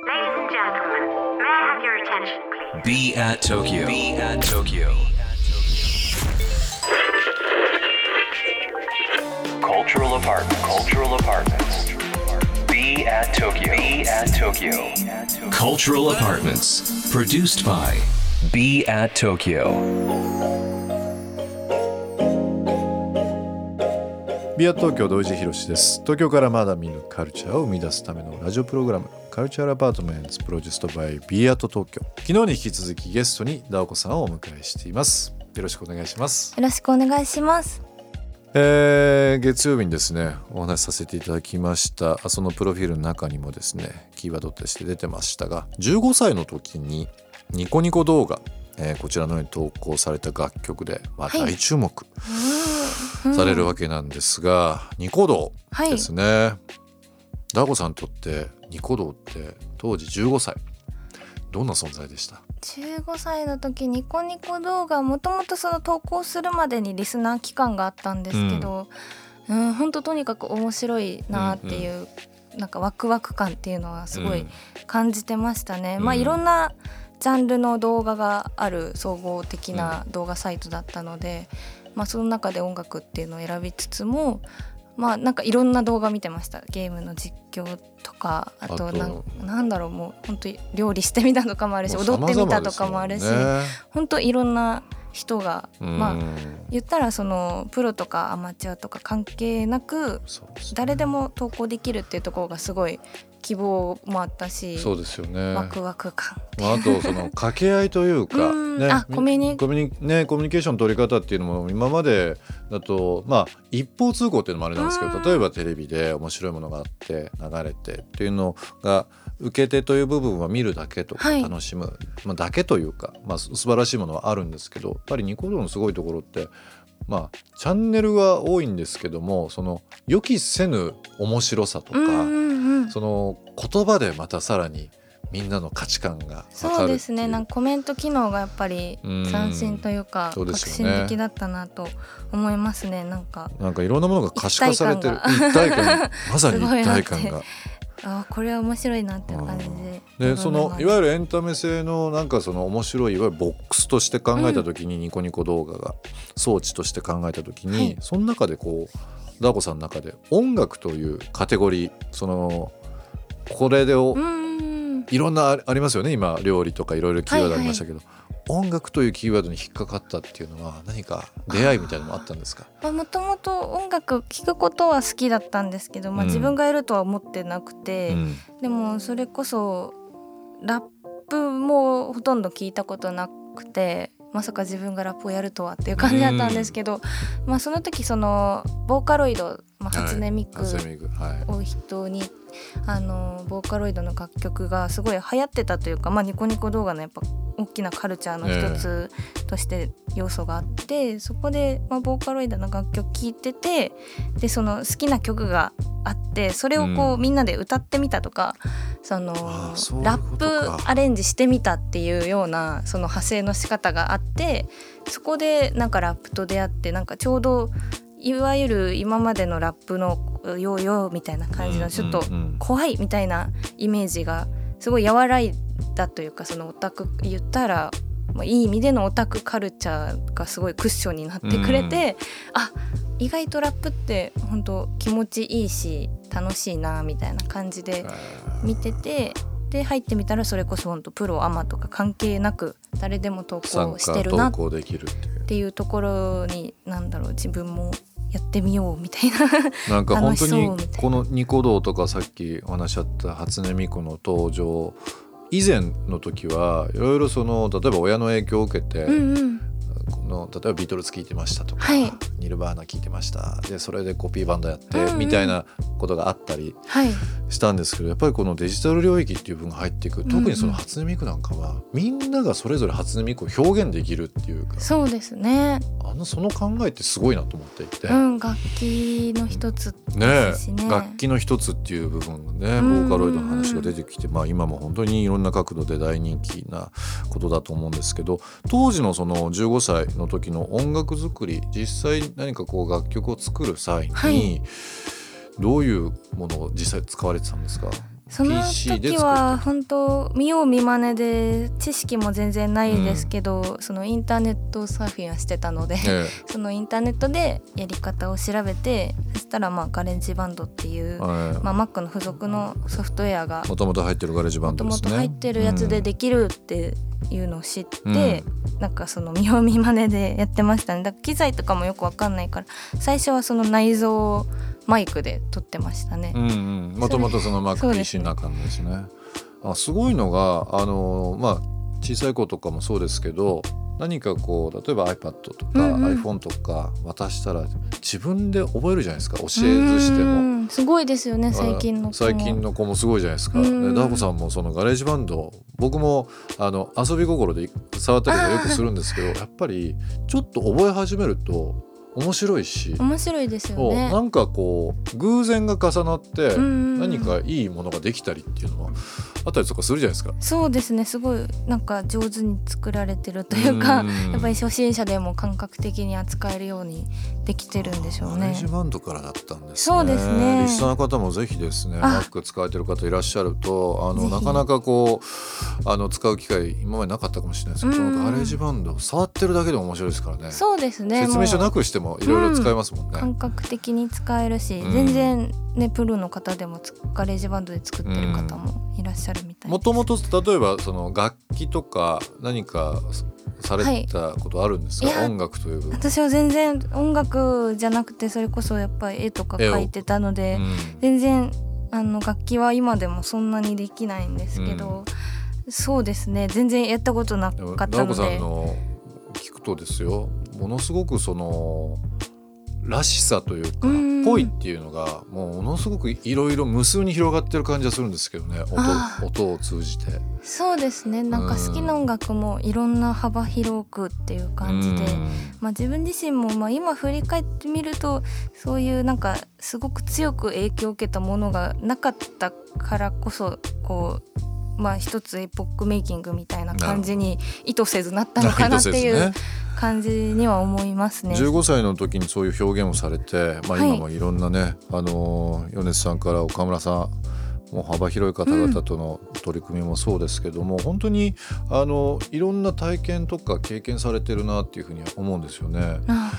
Ladies and gentlemen, may I have your attention, please? Be at Tokyo. Be at Tokyo. Cultural apartment. Cultural apartments. Be at Tokyo. Be at Tokyo. Cultural apartments. Produced by Be at Tokyo. ビア東京土井地博です。東京からまだ見ぬカルチャーを生み出すためのラジオプログラムカルチャーアパートメントプロデューストバイビアート東京。昨日に引き続きゲストにダオコさんをお迎えしています。よろしくお願いします。よろしくお願いします。えー月曜日にですねお話しさせていただきました。そのプロフィールの中にもですねキーワードとして出てましたが15歳の時にニコニコ動画、えーこちらのように投稿された楽曲で、まあ、はい。大注目されるわけなんですが、ニコ動はいですね、ダーゴさんにとってニコ動って当時15歳どんな存在でした？15歳の時ニコニコ動画もともとその投稿するまでにリスナー期間があったんですけど、うん、本当とにかく面白いなっていう、なんかワクワク感っていうのはすごいうん。感じてましたね。まあうんいろんなジャンルの動画がある総合的な動画サイトだったので、まあその中で音楽っていうのを選びつつも。まあなんかいろんな動画見てました。ゲームの実況とかあとなんなんだろうもう本当に料理してみたとかもあるし踊ってみたとかもあるし、本当いろんな人が、うん。まあ言ったらそのプロとかアマチュアとか関係なく誰でも投稿できるっていうところがすごい希望もあったし、そうですよね。ワクワク感まあ、あとその 掛け合いというか、うん。ね、あコミュニコミュニねコミュニケーションの取り方っていうのも今までだとまあ一方通行っていうのもあれなんですけどうん。例えばテレビで面白いものがあって流れてっていうのが受け手という部分は見るだけとかはい。楽しむ、まあ、だけというか、まあ、す素晴らしいものはあるんですけどやっぱりニコ動のすごいところってまあチャンネルは多いんですけどもその予期せぬ面白さとか、うんうんうん。その言葉でまたさらにみんなの価値観がそうですね。なんかコメント機能がやっぱりうん。斬新というかそうで革すよね。新的だったなと思いますねなんかなんかいろんなものが可視化されてる一一体感まさに一体感が。あーこれは面白いなっていう感じででそのいわゆゆるエンタメ性のなんかその面白いいわゆるボックスとして考えた時に、ニコニコ動画が装置として考えた時に、はい。その中でこうダーコさんの中で音楽というカテゴリーそのこれでを、うんうんいろんなあありますよね。今料理とかいろいろキーワードありましたけど、音楽というキーワードに引っかかったっていうのは何か出会いみたいなのもあったんですか？もともと音楽聴くことは好きだったんですけど、まあ、うん。自分がやるとは思ってなくて、うん。でもそれこそラップもほとんど聞いたことなくてまさか自分がラップをやるとはっていう感じだったんですけど、まあその時そのボーカロイド、まあ、初音ミクを筆頭にあのボーカロイドの楽曲がすごい流行ってたというか、まあ、ニコニコ動画のやっぱ大きなカルチャーの一つとして要素があって、そこで、まあ、ボーカロイドの楽曲聴いててでその好きな曲があってそれをこう、うん。みんなで歌ってみたとかそのラップアレンジしてみたっていうようなその派生の仕方があってそこでなんかラップと出会ってなんかちょうどいわゆる今までのラップのヨーヨーみたいな感じのちょっとうん。うんうん怖いみたいなイメージがすごい和らいだというかそのオタク言ったら、まあ、いい意味でのオタクカルチャーがすごいクッションになってくれて、あ意外とラップって本当気持ちいいし楽しいなみたいな感じで見ててで入ってみたらそれこそ本当プロアマとか関係なく誰でも投参稿してるなっ稿できるっていうていうところに何だろう自分もやってみようみたいな。なんか本当にこのニコ動とかさっきお話しあった初音ミクの登場以前の時はいろいろその例えば親の影響を受けて、うんうん。この例えばビートルズ聴いてましたとか、はい。ニルバーナ聴いてました。でそれでコピーバンドやって、うんうん。みたいなことがあったりはい。したんですけどやっぱりこのデジタル領域っていう部分が入っていく特にそのうんうん初音ミクなんかは、みんながそれぞれ初音ミクを表現できるっていうかそうですね。あのその考えってすごいなと思っていて。うん楽器の一つねですしね。楽器の一つっていう部分がねボうんうんうん。ーカロイドの話が出てきて、まあ、今も本当にいろんな角度で大人気なことだと思うんですけど当時のその15歳の時の音楽作り実際何かこう楽曲を作る際に、はい。どういうものを実際使われてたんですか？その時は本当見よう見まねで知識も全然ないですけど、そのインターネットサーフィンはしてたので、えそのインターネットでやり方を調べてそしたらまあ GarageBand っていう、えはい。まあ、Mac の付属のソフトウェアがもともと入ってるガレージバもともンドですね。と入ってるやつでできるっていうのを知って、なんかその見よう見まねでやってましたね。だから機材とかもよくわかんないから最初はその内蔵マイクで撮ってましたね。うんうん。もともとそのそうです MacPC の中のです。ねあすごいのがあのまあ小さい子とかもそうですけど何かこう例えば iPad とか、うんうん。iPhone とか渡したら自分で覚えるじゃないですか。教えずしてうも。ん。すごいですよね最近の子も。最近の子もすごいじゃないですか。ダオコさんもその GarageBand 僕もあの遊び心で触ったりとかよくするんですけどやっぱりちょっと覚え始めると面白いし、面白いですよね。なんかこう偶然が重なってうん何かいいものができたりっていうのもあったりとかするじゃないですか。そうですね。すごいなんか上手に作られてるというかうん。やっぱり初心者でも感覚的に扱えるようにできてるんでしょうね。 GarageBand からだったんですね。そうですね。リスナーの方もぜひですね、あ。Mac 使われてる方いらっしゃると、あのなかなかこうあの使う機会今までなかったかもしれないですけど、 GarageBand 触ってるだけでも面白いですからね。そうですね。説明書なくしてもいろいろ使えますもんね。感覚的に使えるし、うん。全然ねプロの方でもつ GarageBand で作ってる方もいらっしゃるみたいもともと例えばその楽器とか何かされたことあるんですか、はい。音楽という。私は全然音楽じゃなくてそれこそやっぱり絵とか描いてたので、うん。全然あの楽器は今でもそんなにできないんですけど、そうですね。全然やったことなかったので。の聞くとですよものすごくそのらしさというかうんぽいっていうのがもうものすごくいろいろ無数に広がってる感じがするんですけどね音音を通じて。そうですねなんか好きな音楽もいろんな幅広くっていう感じで。うんまあ、自分自身もまあ今振り返ってみるとそういうなんかすごく強く影響を受けたものがなかったからこそこうまあ一つエポックメイキングみたいな感じに意図せずなったのかなっていう感じには思いますね。15歳の時にそういう表現をされて、まあ、はい。今もいろんなね、あの米津さんから岡村さんもう幅広い方々との取り組みもそうですけども、本当にあのいろんな体験とか経験されてるなっていうふうに思うんですよね。あ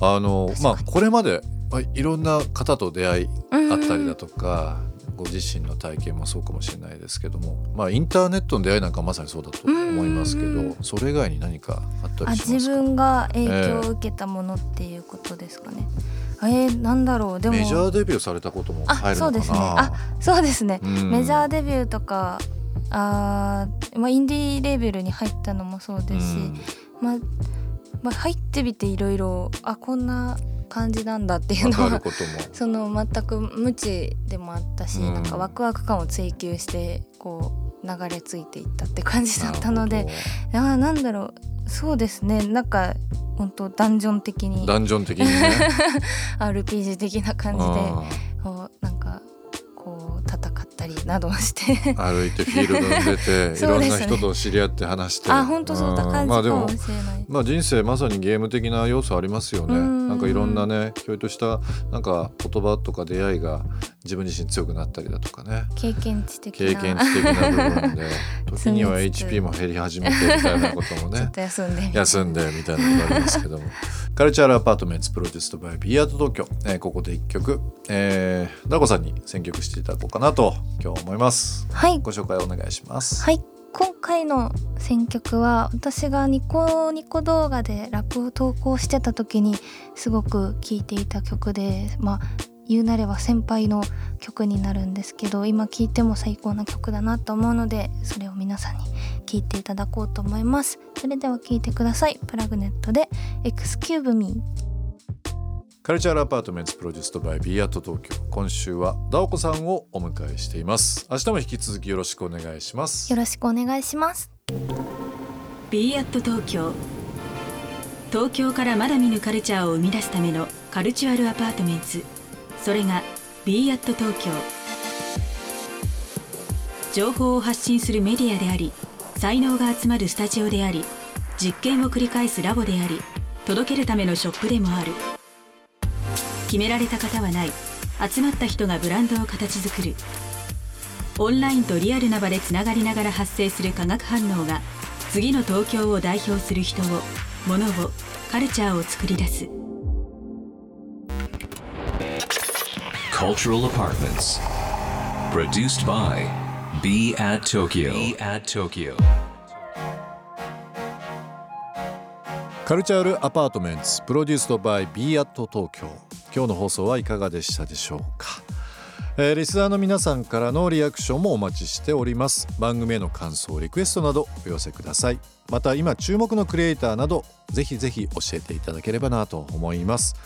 あ。のまあこれまで、まあ、いろんな方と出会いうんあったりだとか、ご自身の体験もそうかもしれないですけども、まあ、インターネットの出会いなんかまさにそうだと思いますけど、うんそれ以外に何かあったありしますか？自分が影響を受けたものっていうことですかね。えー、なんだろう。でも。メジャーデビューされたこともあ入るのかな？そうですね。あそうですね、うん。メジャーデビューとかあー、まあ、インディーレーベルに入ったのもそうですし、うん。まあ、まあ入ってみていろいろあこんな感じなんだっていうわのはその全く無知でもあったし、うん。なんかワクワク感を追求してこう流れ着いていったって感じだったのであーなんだろう。そうですね。なんか本当ダンジョン的に。どダンジョン的にね。RPG 的な感じであこうなんたりなどして。ー歩いてフィールドに出て、いそろうんな人と知り合って話して。あ本当そん。な感じかまあでももしれない。まあ人生まさにゲーム的な要素ありますよね。うん。なんかいろんなね、ひょいとしたなんか言葉とか出会いが自分自身強くなったりだとかね。経験値的な。経験値的な部分で、時には HP も減り始めてみたいなこともね。と休んで休んでみたいなのがありますけども。カルチャールアパートメントプロデュースドバイビー。アート東京、えーここで一曲、えー、ダコさんに選曲していただこうかなと今日思います。はい。ご紹介お願いします。はい。今回の選曲は私がニコニコ動画でラップを投稿してた時にすごく聴いていた曲でまあ言うなれば先輩の曲になるんですけど今聴いても最高な曲だなと思うのでそれを皆さんに聴いていただこうと思います。それでは聴いてください。プラグネットで「Excuse Me」 Cultural Apartment produced by BE AT TOKYO。今週はダオコさんをお迎えしています。明日も引き続きよろしくお願いします。よろしくお願いします。b アット東京。東京からまだ見ぬカルチャーを生み出すための Cultural Apartmentそれが b アット東京。情報を発信するメディアであり才能が集まるスタジオであり実験を繰り返すラボであり届けるためのショップでもある。決められた型はない。集まった人がブランドを形作る。オンラインとリアルな場でつながりながら発生する化学反応が次の東京を代表する人を物をカルチャーを作り出す。Cultural Apartments. Produced by Be at Tokyo. Be at Tokyo. カルチャールアパートメンツプロデュースドバイ b アット東京今日の放送はいかがでしたでしょうか、えー、リスナーの皆さんからのリアクションもお待ちしております。番組への感想リクエストなどお寄せください。また今注目のクリエイターなどぜひぜひ教えていただければなと思います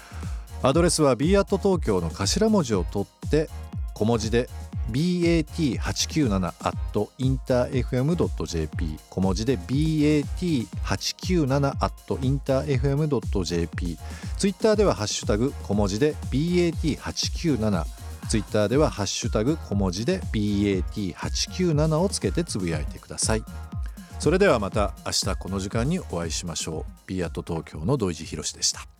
アドレスは b アット東京の頭文字を取って小文字で bat897 at interfm.jp 小文字で bat897 at interfm.jp ツイッターではハッシュタグ小文字で bat897 ツイッターではハッシュタグ小文字で bat897 をつけてつぶやいてください。それではまた明日この時間にお会いしましょう。b アット東京の土井地博でした。